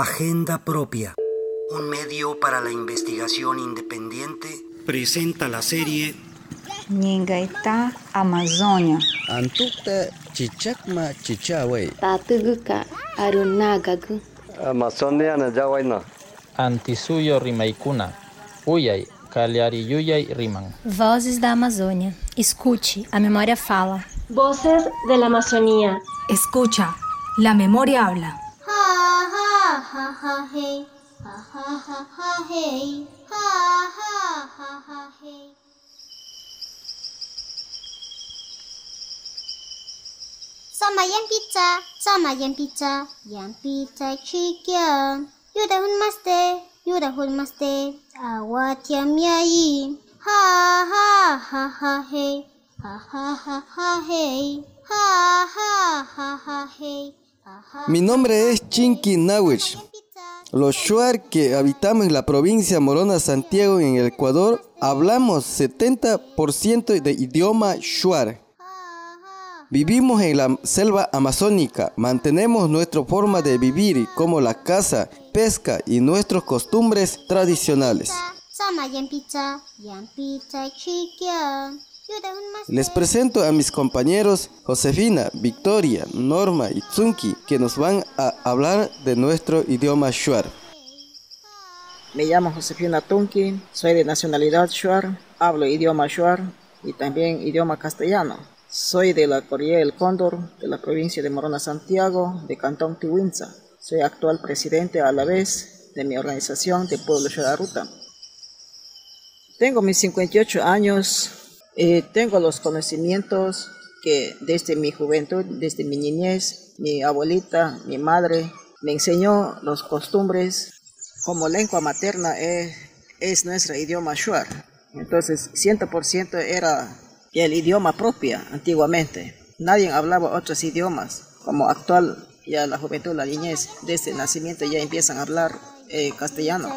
Agenda Propia, un medio para la investigación independiente, presenta la serie Ningaita Amazonia. Antukta chichakma chichawe. Tatuguka arunagagu. Amazonia na yawaina. Antisuyo rimaikuna. Uyay, Yuyay riman. Vozes da Amazônia. Escute, a memória fala. Voces de la Amazonía. Escucha, la memoria habla. Pizza, sama pizza, yang pizza chicken. Yuda yuda awat. Mi nombre es Chinky Nawich. Los Shuar que habitamos en la provincia Morona Santiago en el Ecuador hablamos 70% de idioma Shuar. Vivimos en la selva amazónica, mantenemos nuestra forma de vivir como la caza, pesca y nuestras costumbres tradicionales. Les presento a mis compañeros Josefina, Victoria, Norma y Tsunki que nos van a hablar de nuestro idioma Shuar. Me llamo Josefina Tunki, soy de nacionalidad Shuar, hablo idioma Shuar y también idioma castellano. Soy de la Corriere del Cóndor, de la provincia de Morona Santiago, de Cantón Tihuinza. Soy actual presidente a la vez de mi organización de Pueblo Ruta. Tengo mis 58 años, y tengo los conocimientos que desde mi juventud, desde mi niñez, mi abuelita, mi madre, me enseñó las costumbres. Como lengua materna es, es nuestro idioma shuar. Entonces, 100% era el idioma propio antiguamente. Nadie hablaba otros idiomas, como actual ya la juventud, la niñez, desde el nacimiento ya empiezan a hablar eh, castellano.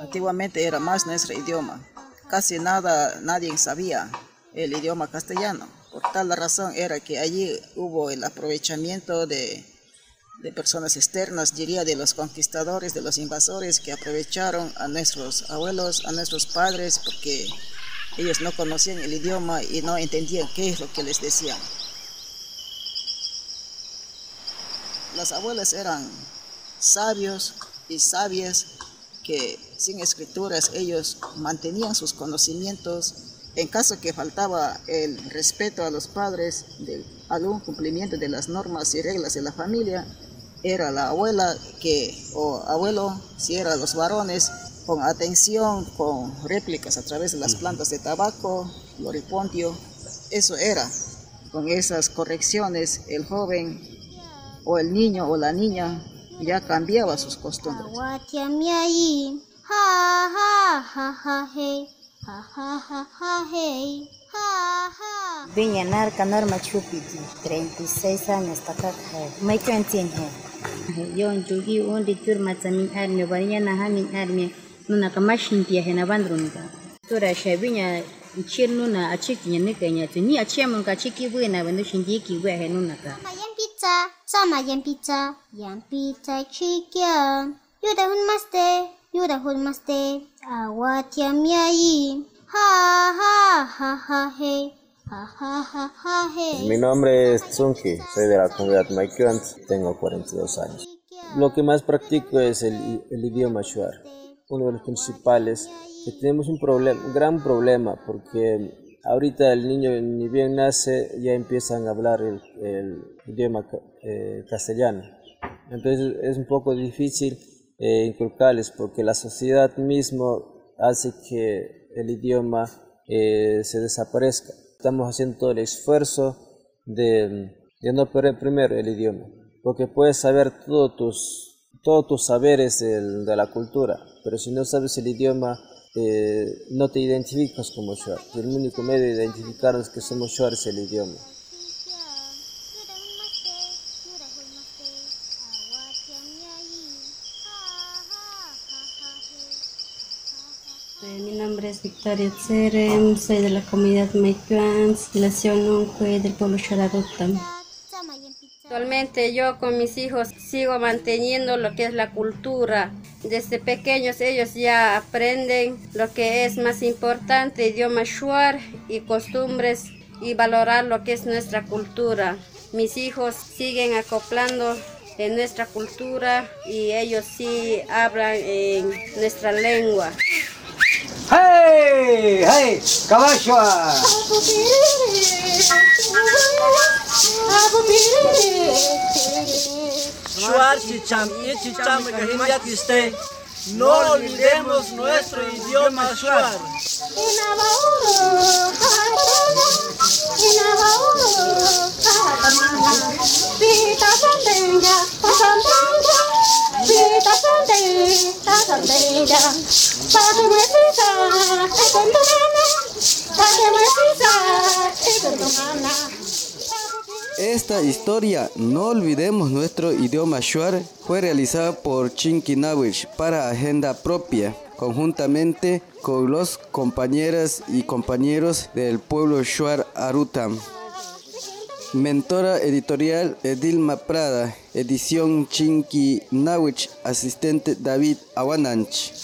Antiguamente era más nuestro idioma. Casi nada, nadie sabía el idioma castellano. Por tal razón era que allí hubo el aprovechamiento de de personas externas, diría de los conquistadores, de los invasores que aprovecharon a nuestros abuelos, a nuestros padres, porque ellos no conocían el idioma y no entendían qué es lo que les decían. Las abuelas eran sabios y sabias que sin escrituras ellos mantenían sus conocimientos. En caso que faltaba el respeto a los padres, de algún cumplimiento de las normas y reglas de la familia, era la abuela que, o abuelo, si eran los varones, con atención, con réplicas a través de las plantas de tabaco, loripontio, eso era. Con esas correcciones, el joven o el niño o la niña ya cambiaba sus costumbres. Viña Narca Norma Chupiti, 36 años, yonju hi undi curmatsa min armia wariñanaha min armia nunaka bandrum ta tora shabinya ichir nuna achikiña nikaña tu ni achiamunka achikiwina pizza xindikiwe henunaka yampitsa sama yampitsa yampitsa chikia yuda hunmaste yuda yam awatiamyayi ha ha ha ha hey Mi nombre es Tsunki, soy de la comunidad Maikyuant, tengo 42 años. Lo que más practico es el, idioma Shuar, uno de los principales. Tenemos un, gran problema porque ahorita el niño ni bien nace ya empiezan a hablar el, el idioma eh, castellano. Entonces es un poco difícil eh, inculcarles porque la sociedad mismo hace que el idioma eh, se desaparezca. Estamos haciendo todo el esfuerzo de, de, no perder primero el idioma, porque puedes saber todos tus, todos tus saberes de, la cultura, pero si no sabes el idioma, eh, no te identificas como Shuar. El único medio de identificarnos que somos Shuar es el idioma. Mi nombre es Victoria Tserem, soy de la comunidad Maicuan, Relación Nunque del pueblo Shararutam. Actualmente yo con mis hijos sigo manteniendo lo que es la cultura. Desde pequeños ellos ya aprenden lo que es más importante, idioma shuar y costumbres y valorar lo que es nuestra cultura. Mis hijos siguen acoplando en nuestra cultura y ellos sí hablan en nuestra lengua. ¡Hey! ¡Hey! ¡Caballo! Shuar chicham y chicham kahimyatiste. No olvidemos nuestro idioma Shuar. Esta historia, no olvidemos nuestro idioma Shuar, fue realizada por Chinkinawich para agenda propia, conjuntamente con los compañeras y compañeros del pueblo Shuar Arutam. Mentora editorial Edilma Prada, edición Chinky Nawich, asistente David Awananch.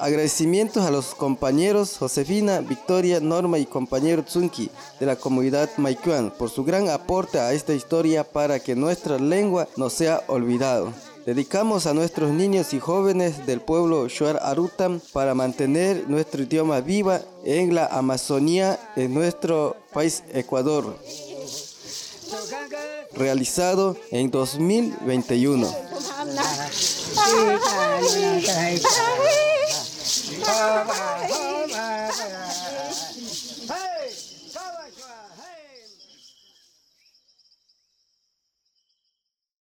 Agradecimientos a los compañeros Josefina, Victoria, Norma y compañero Tsunki de la comunidad Maicuan por su gran aporte a esta historia para que nuestra lengua no sea olvidado. Dedicamos a nuestros niños y jóvenes del pueblo Shuar Arutam para mantener nuestro idioma viva en la Amazonía en nuestro país Ecuador realizado en 2021.